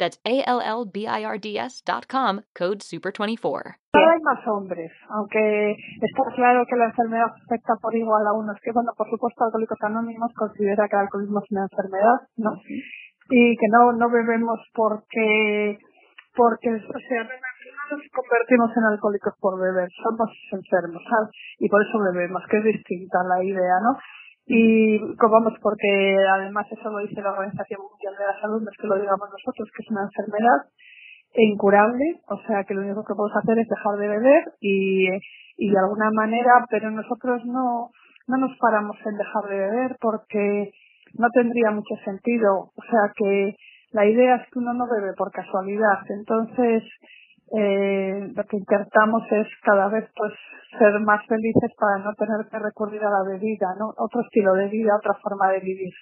That's A-L-L-B-I-R-D-S dot com, code SUPER24. Cada hay más hombres, aunque está claro que la enfermedad afecta por igual a unos que, bueno, por supuesto, Alcohólicos Anónimos considera que el alcoholismo es una enfermedad, ¿no? Y que no, no bebemos porque, porque, o sea, no nos convertimos en alcohólicos por beber, somos enfermos, ¿sabes? Y por eso bebemos, que es distinta la idea, ¿no? Y vamos, porque además eso lo dice la Organización Mundial de la Salud, no es que lo digamos nosotros, que es una enfermedad incurable, o sea que lo único que podemos hacer es dejar de beber y, y de alguna manera, pero nosotros no, no nos paramos en dejar de beber porque no tendría mucho sentido, o sea que la idea es que uno no bebe por casualidad, entonces eh, lo que intentamos es cada vez pues ser más felices para no tener que recurrir a la bebida, ¿no? Otro estilo de vida, otra forma de vivir.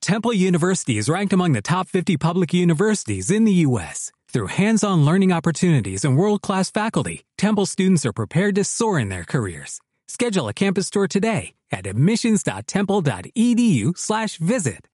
Temple University is ranked among the top 50 public universities in the U.S. Through hands-on learning opportunities and world-class faculty, Temple students are prepared to soar in their careers. Schedule a campus tour today at admissions.temple.edu/visit.